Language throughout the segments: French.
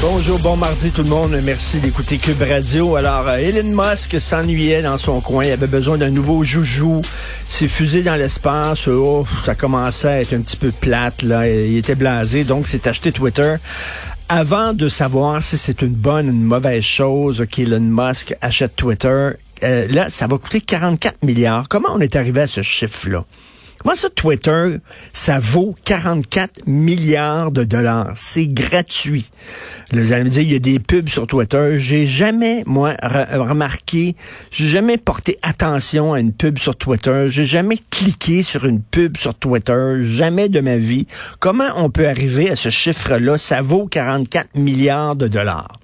Bonjour, bon mardi tout le monde. Merci d'écouter Cube Radio. Alors, euh, Elon Musk s'ennuyait dans son coin. Il avait besoin d'un nouveau joujou. S'est fusé dans l'espace. Oh, ça commençait à être un petit peu plate. Là. Il était blasé, donc s'est acheté Twitter. Avant de savoir si c'est une bonne ou une mauvaise chose qu'Elon Musk achète Twitter, euh, là, ça va coûter 44 milliards. Comment on est arrivé à ce chiffre-là? Comment ça, Twitter, ça vaut 44 milliards de dollars? C'est gratuit. Là, vous allez me dire, il y a des pubs sur Twitter. J'ai jamais, moi, re- remarqué, j'ai jamais porté attention à une pub sur Twitter. J'ai jamais cliqué sur une pub sur Twitter. Jamais de ma vie. Comment on peut arriver à ce chiffre-là? Ça vaut 44 milliards de dollars.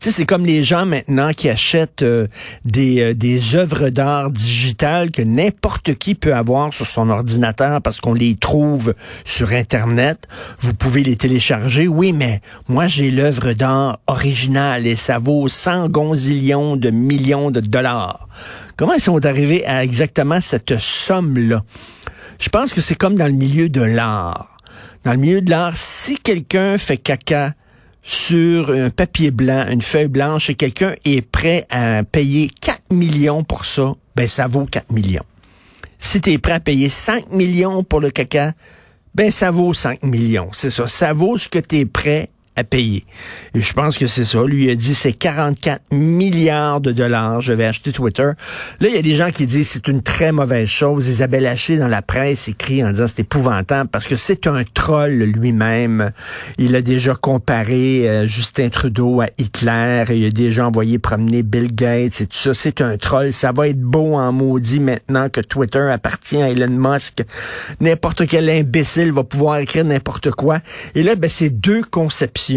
Sais, c'est comme les gens maintenant qui achètent euh, des, euh, œuvres d'art digitales que n'importe qui peut avoir sur son ordinateur parce qu'on les trouve sur Internet. Vous pouvez les télécharger. Oui, mais moi, j'ai l'œuvre d'art originale et ça vaut 100 gonzillions de millions de dollars. Comment ils sont arrivés à exactement cette somme-là? Je pense que c'est comme dans le milieu de l'art. Dans le milieu de l'art, si quelqu'un fait caca sur un papier blanc, une feuille blanche, et quelqu'un est prêt à payer 4 millions pour ça, ben ça vaut 4 millions. Si tu es prêt à payer 5 millions pour le caca, ben ça vaut 5 millions. C'est ça. Ça vaut ce que tu es prêt Et je pense que c'est ça. Lui a dit c'est 44 milliards de dollars. Je vais acheter Twitter. Là, il y a des gens qui disent c'est une très mauvaise chose. Isabelle Haché dans la presse écrit en disant c'est épouvantable parce que c'est un troll lui-même. Il a déjà comparé euh, Justin Trudeau à Hitler. Il a déjà envoyé promener Bill Gates et tout ça. C'est un troll. Ça va être beau en maudit maintenant que Twitter appartient à Elon Musk. N'importe quel imbécile va pouvoir écrire n'importe quoi. Et là, ben, c'est deux conceptions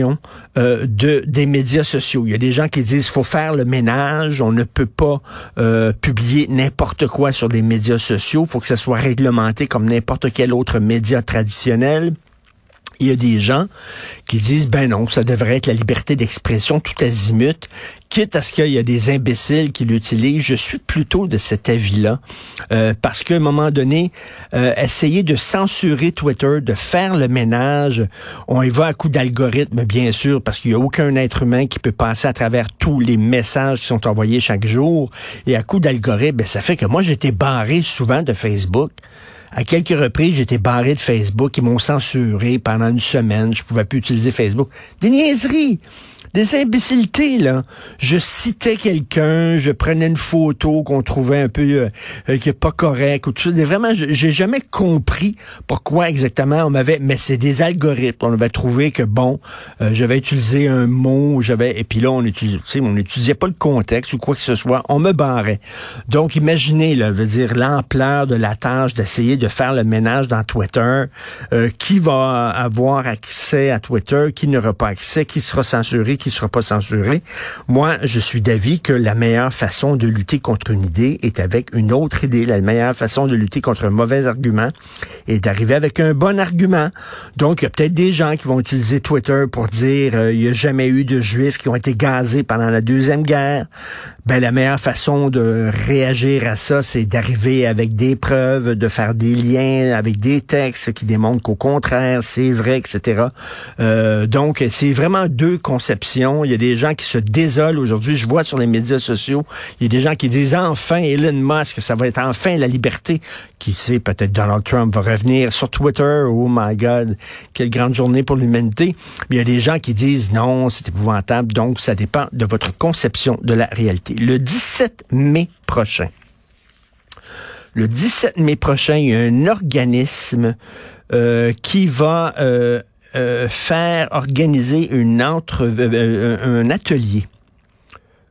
euh, de des médias sociaux. Il y a des gens qui disent faut faire le ménage, on ne peut pas euh, publier n'importe quoi sur des médias sociaux, faut que ça soit réglementé comme n'importe quel autre média traditionnel. Il y a des gens qui disent ben non, ça devrait être la liberté d'expression tout azimut, quitte à ce qu'il y a des imbéciles qui l'utilisent. Je suis plutôt de cet avis-là euh, parce qu'à un moment donné, euh, essayer de censurer Twitter, de faire le ménage, on y va à coup d'algorithme bien sûr parce qu'il n'y a aucun être humain qui peut passer à travers tous les messages qui sont envoyés chaque jour et à coup d'algorithme, ben, ça fait que moi j'étais barré souvent de Facebook. À quelques reprises, été barré de Facebook. Ils m'ont censuré pendant une semaine. Je pouvais plus utiliser Facebook. Des niaiseries! Des imbécilités, là. Je citais quelqu'un, je prenais une photo qu'on trouvait un peu euh, euh, qui est pas correct ou tout ça. Vraiment, j'ai jamais compris pourquoi exactement on m'avait. Mais c'est des algorithmes. On avait trouvé que bon, euh, j'avais utilisé un mot, j'avais et puis là on utilisait, on n'étudiait pas le contexte ou quoi que ce soit. On me barrait. Donc imaginez, là, veut dire l'ampleur de la tâche d'essayer de faire le ménage dans Twitter. Euh, qui va avoir accès à Twitter, qui n'aura pas accès, qui sera censuré, qui sera pas censuré. Moi, je suis d'avis que la meilleure façon de lutter contre une idée est avec une autre idée. La meilleure façon de lutter contre un mauvais argument est d'arriver avec un bon argument. Donc, il y a peut-être des gens qui vont utiliser Twitter pour dire euh, il n'y a jamais eu de juifs qui ont été gazés pendant la Deuxième Guerre. Ben, la meilleure façon de réagir à ça, c'est d'arriver avec des preuves, de faire des liens avec des textes qui démontrent qu'au contraire, c'est vrai, etc. Euh, donc, c'est vraiment deux conceptions. Il y a des gens qui se désolent aujourd'hui. Je vois sur les médias sociaux, il y a des gens qui disent enfin Elon Musk, ça va être enfin la liberté. Qui sait, peut-être Donald Trump va revenir sur Twitter. Oh my God, quelle grande journée pour l'humanité. Mais il y a des gens qui disent non, c'est épouvantable. Donc, ça dépend de votre conception de la réalité. Le 17 mai prochain, le 17 mai prochain, il y a un organisme euh, qui va euh, euh, faire organiser une entre, un atelier.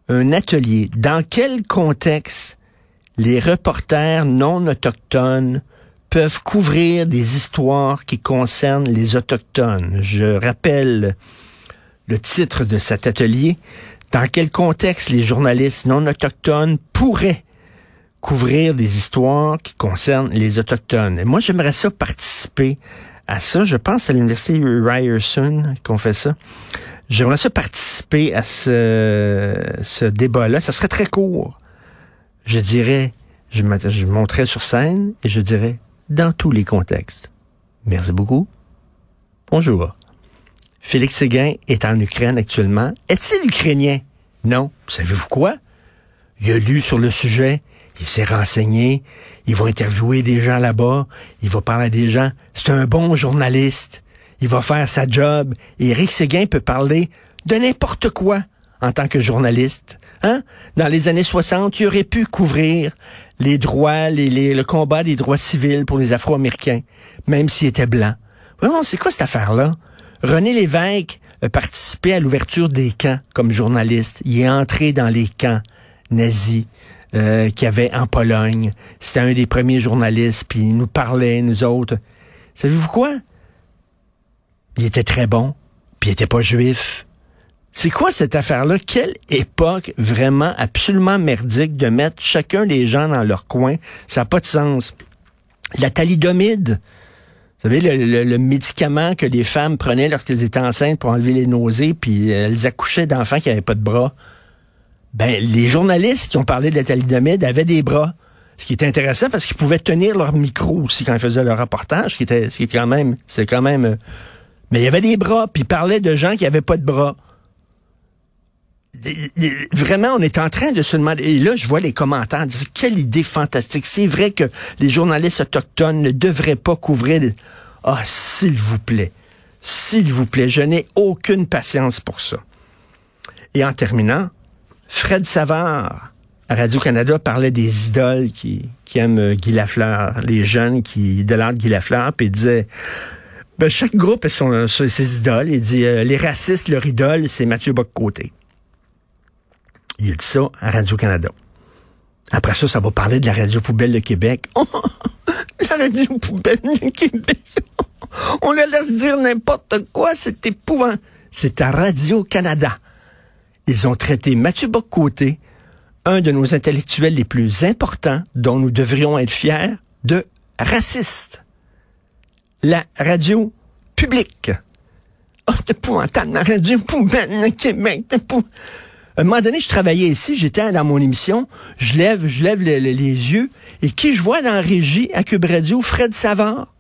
Un atelier. Dans quel contexte les reporters non autochtones peuvent couvrir des histoires qui concernent les autochtones? Je rappelle le titre de cet atelier. Dans quel contexte les journalistes non autochtones pourraient couvrir des histoires qui concernent les Autochtones? Et moi, j'aimerais ça participer à ça. Je pense à l'Université Ryerson qu'on fait ça. J'aimerais ça participer à ce, ce débat-là. Ça serait très court. Je dirais, je, je sur scène et je dirais dans tous les contextes. Merci beaucoup. Bonjour. Félix Séguin est en Ukraine actuellement. Est-il ukrainien? Non. Savez-vous quoi? Il a lu sur le sujet il s'est renseigné, il va interviewer des gens là-bas, il va parler à des gens. C'est un bon journaliste. Il va faire sa job. Et Eric Séguin peut parler de n'importe quoi en tant que journaliste. Hein? Dans les années 60, il aurait pu couvrir les droits, les, le combat des droits civils pour les Afro-Américains, même s'il était blanc. Vraiment, c'est quoi cette affaire-là? René Lévesque a participé à l'ouverture des camps comme journaliste. Il est entré dans les camps nazis euh, qu'il y avait en Pologne. C'était un des premiers journalistes, puis il nous parlait, nous autres. Savez-vous quoi? Il était très bon, puis il était pas juif. C'est quoi cette affaire-là? Quelle époque vraiment absolument merdique de mettre chacun des gens dans leur coin? Ça n'a pas de sens. La thalidomide, vous savez, le, le, médicament que les femmes prenaient lorsqu'elles étaient enceintes pour enlever les nausées, puis elles accouchaient d'enfants qui n'avaient pas de bras ben, les journalistes qui ont parlé de la thalidomide avaient des bras. Ce qui était intéressant parce qu'ils pouvaient tenir leur micro aussi quand ils faisaient leur reportage, ce qui était, ce qui était quand même, c'est quand même, euh, mais il y avait des bras, puis ils parlaient de gens qui avaient pas de bras. Vraiment, on est en train de se demander, et là, je vois les commentaires, dire, quelle idée fantastique. C'est vrai que les journalistes autochtones ne devraient pas couvrir, ah, s'il vous plaît. S'il vous plaît, je n'ai aucune patience pour ça. Et en terminant, Fred Savard, à Radio-Canada, parlait des idoles qui, aiment euh, Guy Lafleur, les jeunes qui idolâtrent Guy Lafleur, puis il disait... Ben, chaque groupe a son, ses idoles. Il dit euh, les racistes, leur idole, c'est Mathieu Bock-Côté. Il dit ça à Radio-Canada. Après ça, ça va parler de la radio poubelle de Québec. la radio poubelle de Québec. On la laisse dire n'importe quoi, c'est épouvant. C'est à Radio-Canada. Ils ont traité Mathieu Boccoté, un de nos intellectuels les plus importants, dont nous devrions être fiers, de raciste. La radio publique. Oh, épouvantable, la radio poubelle Québec. À un moment donné, je travaillais ici, j'étais dans mon émission, je lève, je lève les yeux, et qui je vois dans la régie à Cube Radio? Fred Savard?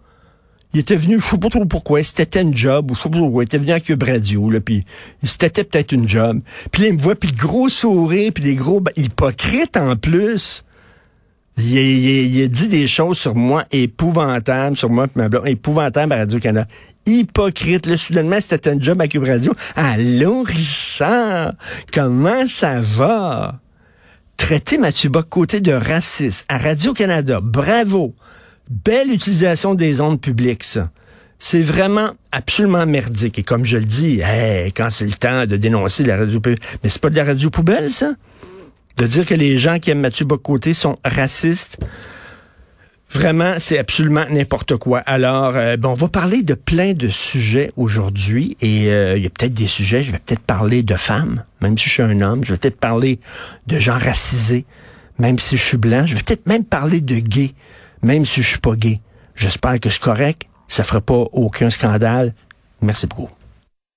Il était venu, je sais pas trop pourquoi, c'était une job, ou je sais pas pourquoi, il était venu à Cube Radio, là, puis c'était peut-être une job. Puis là, il me voit, puis gros sourire, puis des gros hypocrites en plus. Il, il, a dit des choses sur moi épouvantables, sur moi, ma blonde, épouvantables à Radio-Canada. Hypocrite, là, soudainement, c'était un job à Cube Radio. Allô, Richard, comment ça va? Traiter Mathieu côté de raciste à Radio-Canada, bravo. Belle utilisation des ondes publiques, ça. C'est vraiment absolument merdique. Et comme je le dis, quand c'est le temps de dénoncer la radio publique, mais c'est pas de la radio poubelle, ça? De dire que les gens qui aiment Mathieu Bocoté sont racistes? Vraiment, c'est absolument n'importe quoi. Alors, euh, bon, on va parler de plein de sujets aujourd'hui et euh, il y a peut-être des sujets, je vais peut-être parler de femmes, même si je suis un homme, je vais peut-être parler de gens racisés, même si je suis blanc, je vais peut-être même parler de gays, même si je suis pas gay. J'espère que c'est correct, ça fera pas aucun scandale. Merci beaucoup.